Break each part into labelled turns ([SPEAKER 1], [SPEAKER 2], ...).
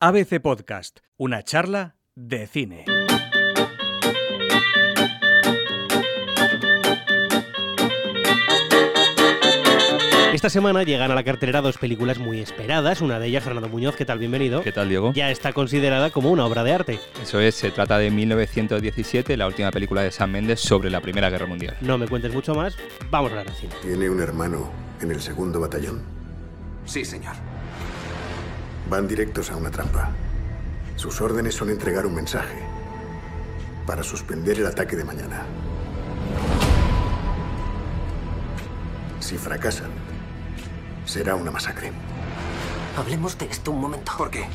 [SPEAKER 1] ABC Podcast, una charla de cine.
[SPEAKER 2] Esta semana llegan a la cartelera dos películas muy esperadas. Una de ellas, Fernando Muñoz, ¿qué tal? Bienvenido.
[SPEAKER 3] ¿Qué tal, Diego?
[SPEAKER 2] Ya está considerada como una obra de arte.
[SPEAKER 3] Eso es, se trata de 1917, la última película de Sam Mendes sobre la Primera Guerra Mundial.
[SPEAKER 2] No me cuentes mucho más, vamos a la cine.
[SPEAKER 4] ¿Tiene un hermano en el segundo batallón?
[SPEAKER 5] Sí, señor.
[SPEAKER 4] Van directos a una trampa. Sus órdenes son entregar un mensaje para suspender el ataque de mañana. Si fracasan, será una masacre.
[SPEAKER 6] Hablemos de esto un momento.
[SPEAKER 5] ¿Por qué?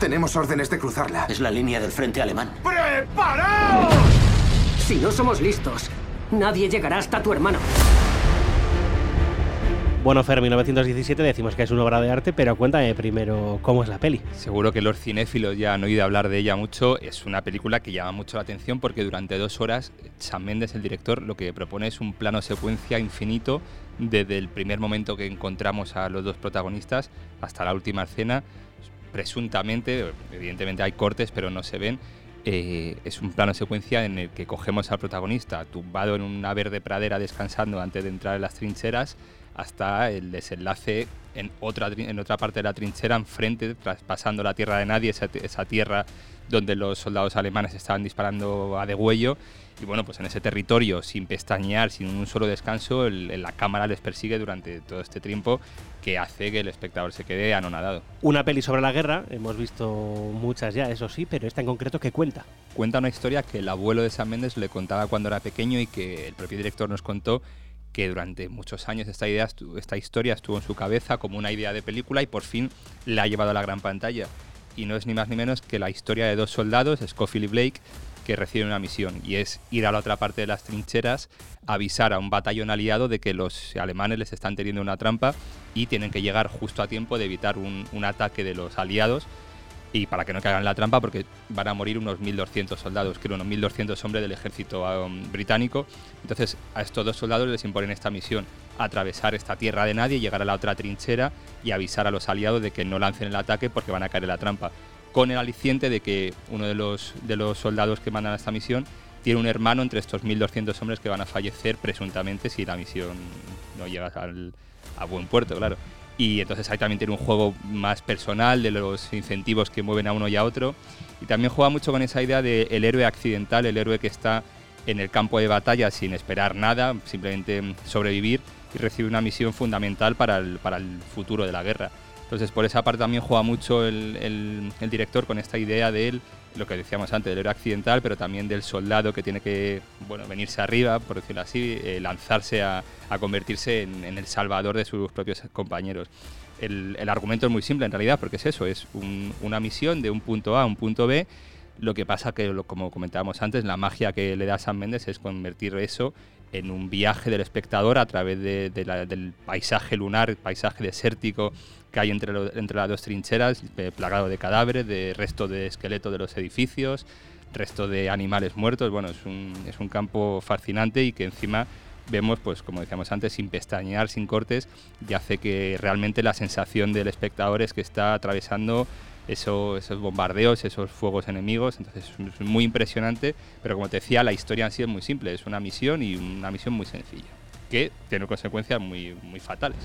[SPEAKER 5] Tenemos órdenes de cruzarla.
[SPEAKER 6] Es la línea del frente alemán.
[SPEAKER 5] ¡Preparaos!
[SPEAKER 6] Si no somos listos, nadie llegará hasta tu hermano.
[SPEAKER 2] Bueno, Fer, 1917 decimos que es una obra de arte, pero cuéntame primero cómo es la peli.
[SPEAKER 3] Seguro que los cinéfilos ya han oído hablar de ella mucho. Es una película que llama mucho la atención porque durante dos horas Sam Mendes, el director, lo que propone es un plano secuencia infinito desde el primer momento que encontramos a los dos protagonistas hasta la última escena. Presuntamente, evidentemente hay cortes, pero no se ven. Eh, es un plano secuencia en el que cogemos al protagonista tumbado en una verde pradera descansando antes de entrar en las trincheras hasta el desenlace en otra, en otra parte de la trinchera, enfrente, traspasando la tierra de nadie, esa, esa tierra donde los soldados alemanes estaban disparando a degüello. Y bueno, pues en ese territorio, sin pestañear, sin un solo descanso, el, la cámara les persigue durante todo este tiempo que hace que el espectador se quede anonadado.
[SPEAKER 2] Una peli sobre la guerra, hemos visto muchas ya, eso sí, pero esta en concreto, ¿qué cuenta?
[SPEAKER 3] Cuenta una historia que el abuelo de Sam Mendes le contaba cuando era pequeño y que el propio director nos contó que durante muchos años esta, idea, esta historia estuvo en su cabeza como una idea de película y por fin la ha llevado a la gran pantalla. Y no es ni más ni menos que la historia de dos soldados, Scofield y Blake, que reciben una misión y es ir a la otra parte de las trincheras, avisar a un batallón aliado de que los alemanes les están teniendo una trampa y tienen que llegar justo a tiempo de evitar un, un ataque de los aliados y para que no caigan en la trampa porque van a morir unos 1.200 soldados, creo unos 1.200 hombres del ejército um, británico. Entonces a estos dos soldados les imponen esta misión, atravesar esta tierra de nadie, llegar a la otra trinchera y avisar a los aliados de que no lancen el ataque porque van a caer en la trampa. Con el aliciente de que uno de los, de los soldados que mandan a esta misión tiene un hermano entre estos 1.200 hombres que van a fallecer presuntamente si la misión no llega al, a buen puerto, claro y entonces ahí también tiene un juego más personal de los incentivos que mueven a uno y a otro y también juega mucho con esa idea del el héroe accidental, el héroe que está en el campo de batalla sin esperar nada, simplemente sobrevivir y recibe una misión fundamental para el, para el futuro de la guerra. Entonces por esa parte también juega mucho el, el, director con esta idea de lo que decíamos antes, del héroe accidental, pero también del soldado que tiene que bueno, venirse arriba, por decirlo así, eh, lanzarse a, a convertirse en, en, el salvador de sus propios compañeros. El, el, argumento es muy simple en realidad, porque es eso, es un, una misión de un punto A a un punto B. Lo que pasa que, como comentábamos antes, la magia que le da San Méndez es convertir eso en un viaje del espectador a través del paisaje lunar, paisaje desértico que hay entre, entre las dos trincheras, plagado de cadáveres, de restos de esqueleto de los edificios, resto de animales muertos. Bueno, es un, es un campo fascinante y que encima vemos, pues como decíamos antes, sin pestañear, sin cortes, y hace que realmente la sensación del espectador es que está atravesando eso, esos bombardeos, esos fuegos enemigos. Entonces es muy impresionante, pero como te decía, la historia en sí es muy simple, es una misión y una misión muy sencilla, que tiene consecuencias muy, muy fatales.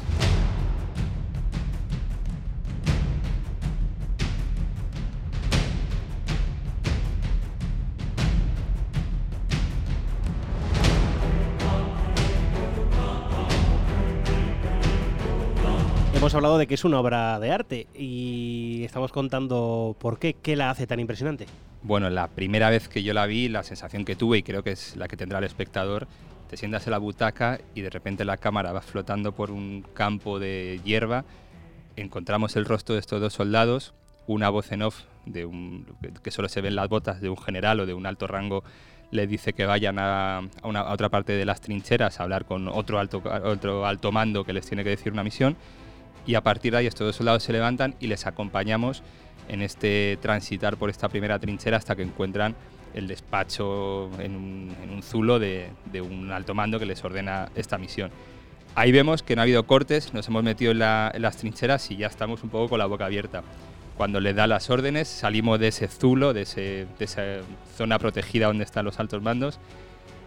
[SPEAKER 2] Hemos hablado de que es una obra de arte y estamos contando por qué, qué la hace tan impresionante.
[SPEAKER 3] Bueno, la primera vez que yo la vi, la sensación que tuve, y creo que es la que tendrá el espectador, te sientas en la butaca y de repente la cámara va flotando por un campo de hierba, encontramos el rostro de estos dos soldados, una voz en off de un, que solo se ven las botas de un general o de un alto rango le dice que vayan a, una, otra parte de las trincheras a hablar con otro alto, otro alto mando que les tiene que decir una misión y a partir de ahí estos dos soldados se levantan y les acompañamos en este transitar por esta primera trinchera hasta que encuentran el despacho en un, zulo de, un alto mando que les ordena esta misión. Ahí vemos que no ha habido cortes, nos hemos metido en, la- en las trincheras y ya estamos un poco con la boca abierta. Cuando le da las órdenes, salimos de ese zulo, de, ese- esa zona protegida donde están los altos mandos.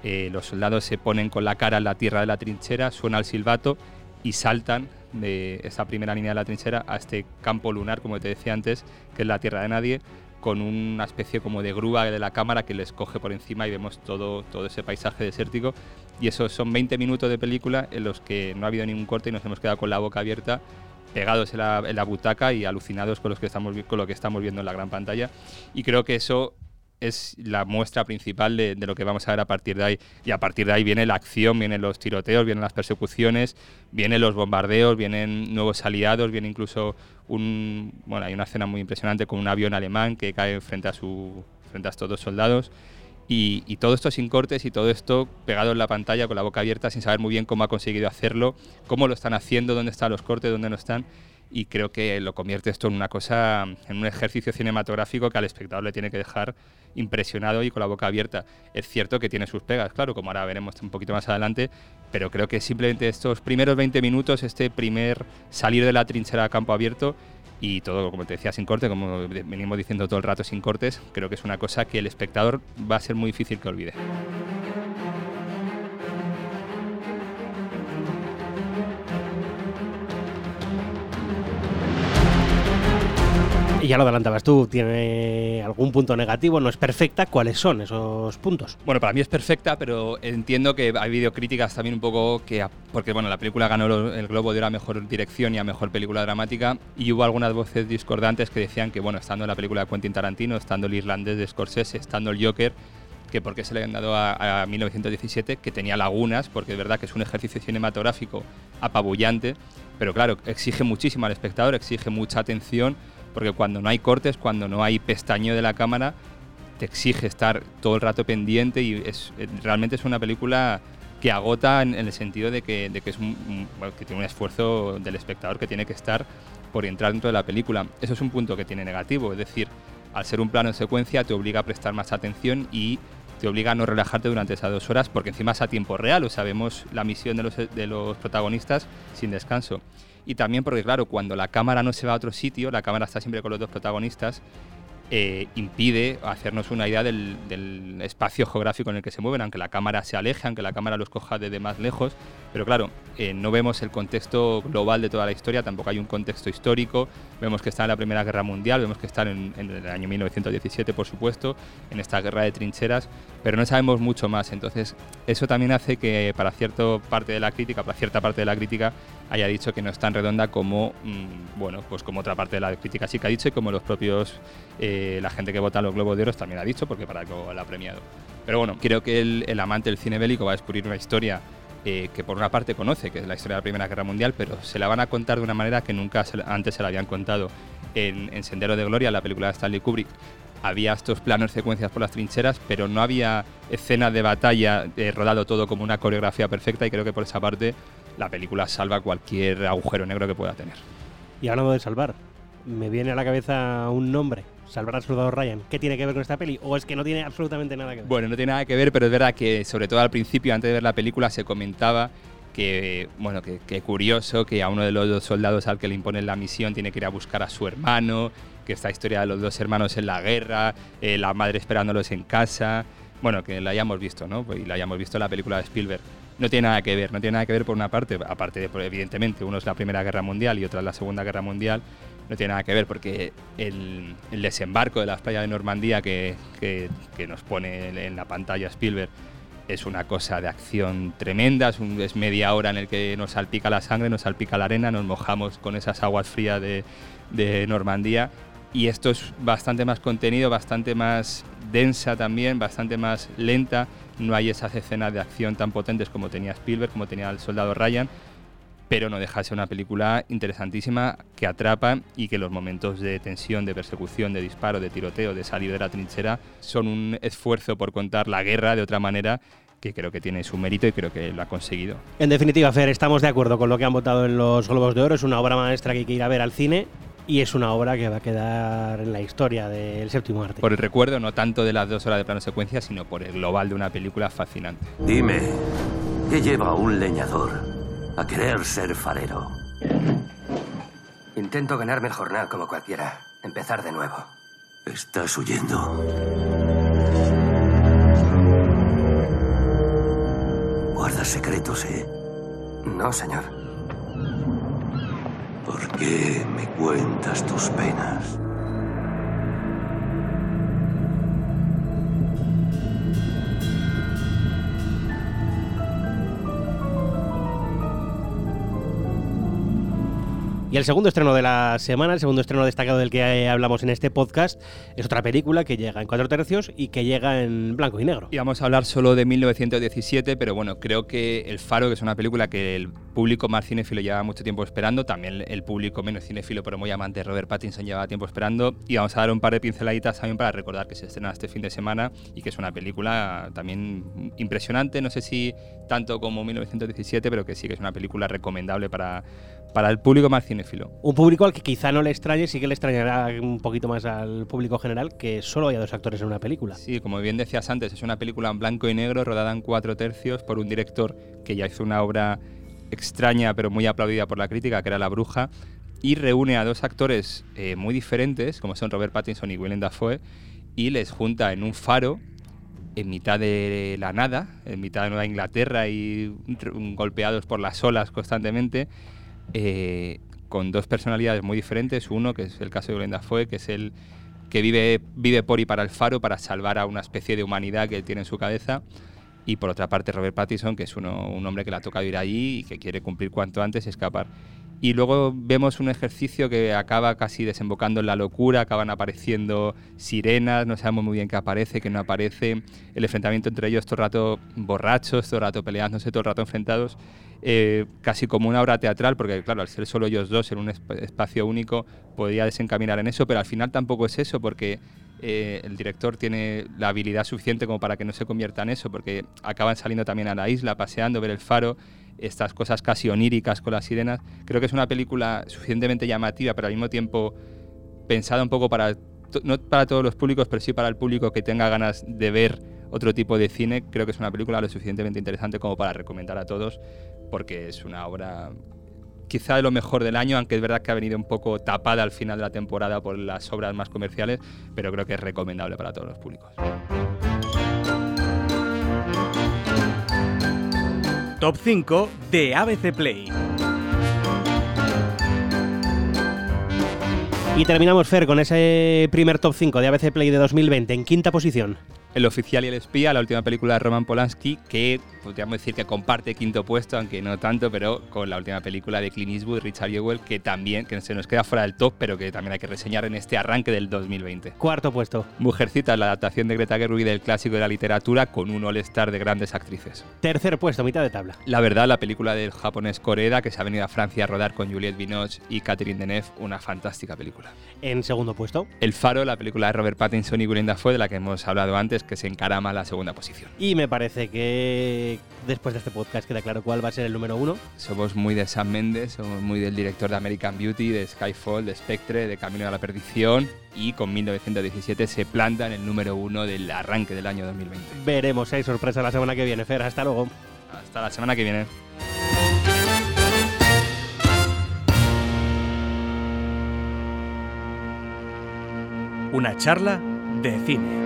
[SPEAKER 3] Eh, los soldados se ponen con la cara en la tierra de la trinchera, suena el silbato y saltan de esa primera línea de la trinchera a este campo lunar, como te decía antes, que es la tierra de nadie, con una especie como de grúa de la cámara que les coge por encima y vemos todo, todo ese paisaje desértico. Y eso son 20 minutos de película en los que no ha habido ningún corte y nos hemos quedado con la boca abierta, pegados en la, butaca y alucinados con, los que estamos, con lo que estamos viendo en la gran pantalla. Y creo que eso es la muestra principal de, de lo que vamos a ver a partir de ahí. Y a partir de ahí viene la acción, vienen los tiroteos, vienen las persecuciones, vienen los bombardeos, vienen nuevos aliados, viene incluso un... Bueno, hay una escena muy impresionante con un avión alemán que cae frente a, su, frente a estos dos soldados. Y, y todo esto sin cortes y todo esto pegado en la pantalla con la boca abierta sin saber muy bien cómo ha conseguido hacerlo, cómo lo están haciendo, dónde están los cortes, dónde no están. Y creo que lo convierte esto en una cosa, en un ejercicio cinematográfico que al espectador le tiene que dejar impresionado y con la boca abierta. Es cierto que tiene sus pegas, claro, como ahora veremos un poquito más adelante, pero creo que simplemente estos primeros 20 minutos, este primer salir de la trinchera a campo abierto y todo, como te decía, sin corte, como venimos diciendo todo el rato sin cortes, creo que es una cosa que el espectador va a ser muy difícil que olvide.
[SPEAKER 2] Ya lo adelantabas tú, ¿tiene algún punto negativo? ¿No es perfecta? ¿Cuáles son esos puntos?
[SPEAKER 3] Bueno, para mí es perfecta, pero entiendo que ha habido críticas también un poco que... Porque, bueno, la película ganó el Globo de Oro a Mejor Dirección y a Mejor Película Dramática y hubo algunas voces discordantes que decían que, bueno, estando en la película de Quentin Tarantino, estando el irlandés de Scorsese, estando el Joker, que por qué se le han dado a 1917, que tenía lagunas, porque es verdad que es un ejercicio cinematográfico apabullante, pero claro, exige muchísimo al espectador, exige mucha atención, porque cuando no hay cortes, cuando no hay pestañeo de la cámara, te exige estar todo el rato pendiente y es, eh, realmente es una película que agota en, el sentido de que, de que es que tiene un esfuerzo del espectador que tiene que estar por entrar dentro de la película. Eso es un punto que tiene negativo, es decir, al ser un plano en secuencia te obliga a prestar más atención y te obliga a no relajarte durante esas dos horas porque encima es a tiempo real, o sea, vemos la misión de los, de los protagonistas sin descanso. Y también porque, claro, cuando la cámara no se va a otro sitio, la cámara está siempre con los dos protagonistas, eh, impide hacernos una idea del, espacio geográfico en el que se mueven, aunque la cámara se aleje, aunque la cámara los coja desde más lejos. Pero claro, eh, no vemos el contexto global de toda la historia, tampoco hay un contexto histórico. Vemos que está en la Primera Guerra Mundial, vemos que están en el año 1917, por supuesto, en esta guerra de trincheras, pero no sabemos mucho más. Entonces, eso también hace que para cierta parte de la crítica, para cierta parte de la crítica, haya dicho que no es tan redonda como, mm, bueno, pues como otra parte de la crítica sí que ha dicho y como los propios, eh, la gente que vota los Globos de Oro también ha dicho, porque para algo la ha premiado. Pero bueno, creo que el, el amante del cine bélico va a descubrir una historia eh, que por una parte conoce, que es la historia de la Primera Guerra Mundial, pero se la van a contar de una manera que nunca antes se la habían contado. En, en Sendero de Gloria, la película de Stanley Kubrick, había estos planos secuencias por las trincheras, pero no había escenas de batalla eh, rodado todo como una coreografía perfecta y creo que por esa parte la película salva cualquier agujero negro que pueda tener.
[SPEAKER 2] Y hablando de salvar, me viene a la cabeza un nombre, Salvar al Soldado Ryan. ¿Qué tiene que ver con esta peli? ¿O es que no tiene absolutamente nada que ver?
[SPEAKER 3] Bueno, no tiene nada que ver, pero es verdad que sobre todo al principio, antes de ver la película, se comentaba que, bueno, que, que curioso que a uno de los dos soldados al que le imponen la misión tiene que ir a buscar a su hermano, que esta historia de los dos hermanos en la guerra, eh, la madre esperándolos en casa, bueno, que la hayamos visto, ¿no? Y la hayamos visto en la película de Spielberg. No tiene nada que ver, no tiene nada que ver por una parte, aparte de, pues, evidentemente, uno es la Primera Guerra Mundial y otra es la Segunda Guerra Mundial, no tiene nada que ver porque el, desembarco de las playas de Normandía que, nos pone en- la pantalla Spielberg es una cosa de acción tremenda, es, media hora en el que nos salpica la sangre, nos salpica la arena, nos mojamos con esas aguas frías de Normandía y esto es bastante más contenido, bastante más densa también, bastante más lenta, no hay esas escenas de acción tan potentes como tenía Spielberg, como tenía el soldado Ryan, pero no deja de ser una película interesantísima que atrapa y que los momentos de tensión, de persecución, de disparo, de tiroteo, de salir de la trinchera son un esfuerzo por contar la guerra de otra manera que creo que tiene su mérito y creo que lo ha conseguido.
[SPEAKER 2] En definitiva, Fer, estamos de acuerdo con lo que han votado en los Globos de Oro. Es una obra maestra que hay que ir a ver al cine y es una obra que va a quedar en la historia del séptimo arte.
[SPEAKER 3] Por el recuerdo, no tanto de las dos horas de plano secuencia, sino por el global de una película fascinante.
[SPEAKER 7] Dime, ¿qué lleva un leñador a querer ser farero.
[SPEAKER 6] Intento ganarme el jornal como cualquiera. Empezar de nuevo.
[SPEAKER 7] Estás huyendo. Guardas secretos, ¿eh?
[SPEAKER 6] No, señor.
[SPEAKER 7] ¿Por qué me cuentas tus penas?
[SPEAKER 2] El segundo estreno de la semana, el segundo estreno destacado del que eh, hablamos en este podcast, es otra película que llega en cuatro tercios y que llega en blanco y negro.
[SPEAKER 3] Y vamos a hablar solo de 1917, pero bueno, creo que El Faro, que es una película que el público más cinéfilo lleva mucho tiempo esperando, también el público menos cinéfilo, pero muy amante, Robert Pattinson, lleva tiempo esperando. Y vamos a dar un par de pinceladitas también para recordar que se estrena este fin de semana y que es una película también impresionante, no sé si tanto como 1917, pero que sí que es una película recomendable para para el público más cinéfilo.
[SPEAKER 2] Un público al que quizá no le extrañe, sí que le extrañará un poquito más al público general que solo haya dos actores en una película.
[SPEAKER 3] Sí, como bien decías antes, es una película en blanco y negro, rodada en cuatro tercios por un director que ya hizo una obra extraña pero muy aplaudida por la crítica, que era La Bruja, y reúne a dos actores eh, muy diferentes, como son Robert Pattinson y Willem Dafoe, y les junta en un faro en mitad de la nada, en mitad de Nueva Inglaterra y golpeados por las olas constantemente, eh, con dos personalidades muy diferentes. Uno, que es el caso de Glenda Fue, que es el que vive, vive por y para el faro para salvar a una especie de humanidad que él tiene en su cabeza. Y por otra parte, Robert Pattinson, que es uno, un hombre que le ha tocado allí y que quiere cumplir cuanto antes y escapar. Y luego vemos un ejercicio que acaba casi desembocando en la locura, acaban apareciendo sirenas, no sabemos muy bien qué aparece, qué no aparece, el enfrentamiento entre ellos todo el rato borrachos, todo el rato peleándose, todo el rato enfrentados. Eh, casi como una obra teatral, porque claro, al ser solo ellos dos en un espacio único, podría desencaminar en eso, pero al final tampoco es eso, porque eh, el director tiene la habilidad suficiente como para que no se convierta en eso, porque acaban saliendo también a la isla, paseando, ver el faro, estas cosas casi oníricas con las sirenas. Creo que es una película suficientemente llamativa, pero al mismo tiempo pensada un poco para, no para todos los públicos, pero sí para el público que tenga ganas de ver otro tipo de cine. Creo que es una película lo suficientemente interesante como para recomendar a todos, porque es una obra quizá de lo mejor del año, aunque es verdad que ha venido un poco tapada al final de la temporada por las obras más comerciales, pero creo que es recomendable para todos los públicos.
[SPEAKER 1] Top 5 de ABC Play.
[SPEAKER 2] Y terminamos, Fer, con ese primer top 5 de ABC Play de 2020 en quinta posición.
[SPEAKER 3] El oficial y el espía, la última película de Roman Polanski, que podríamos decir que comparte quinto puesto, aunque no tanto, pero con la última película de Clint Eastwood, Richard Jewell, que también que se nos queda fuera del top, pero que también hay que reseñar en este arranque del 2020.
[SPEAKER 2] Cuarto puesto.
[SPEAKER 3] Mujercita, la adaptación de Greta Gerwig del clásico de la literatura con un all-star de grandes actrices.
[SPEAKER 2] Tercer puesto, mitad de tabla.
[SPEAKER 3] La verdad, la película del japonés Koreda, que se ha venido a Francia a rodar con Juliette Binoche y Catherine Deneuve, una fantástica película.
[SPEAKER 2] En segundo puesto.
[SPEAKER 3] El Faro, la película de Robert Pattinson y Willem Dafoe, de la que hemos hablado antes, que se encara a la segunda posición.
[SPEAKER 2] Y me parece que después de este podcast queda claro cuál va a ser el número uno.
[SPEAKER 3] Somos muy de Sam Mendes, somos muy del director de American Beauty, de Skyfall, de Spectre, de Camino a la Perdición y con 1917 se planta en el número uno del arranque del año 2020.
[SPEAKER 2] Veremos, hay sorpresa la semana que viene, Fer. Hasta luego.
[SPEAKER 3] Hasta la semana que viene.
[SPEAKER 1] Una charla de cine.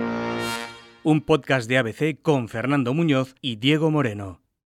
[SPEAKER 1] Un podcast de ABC con Fernando Muñoz y Diego Moreno.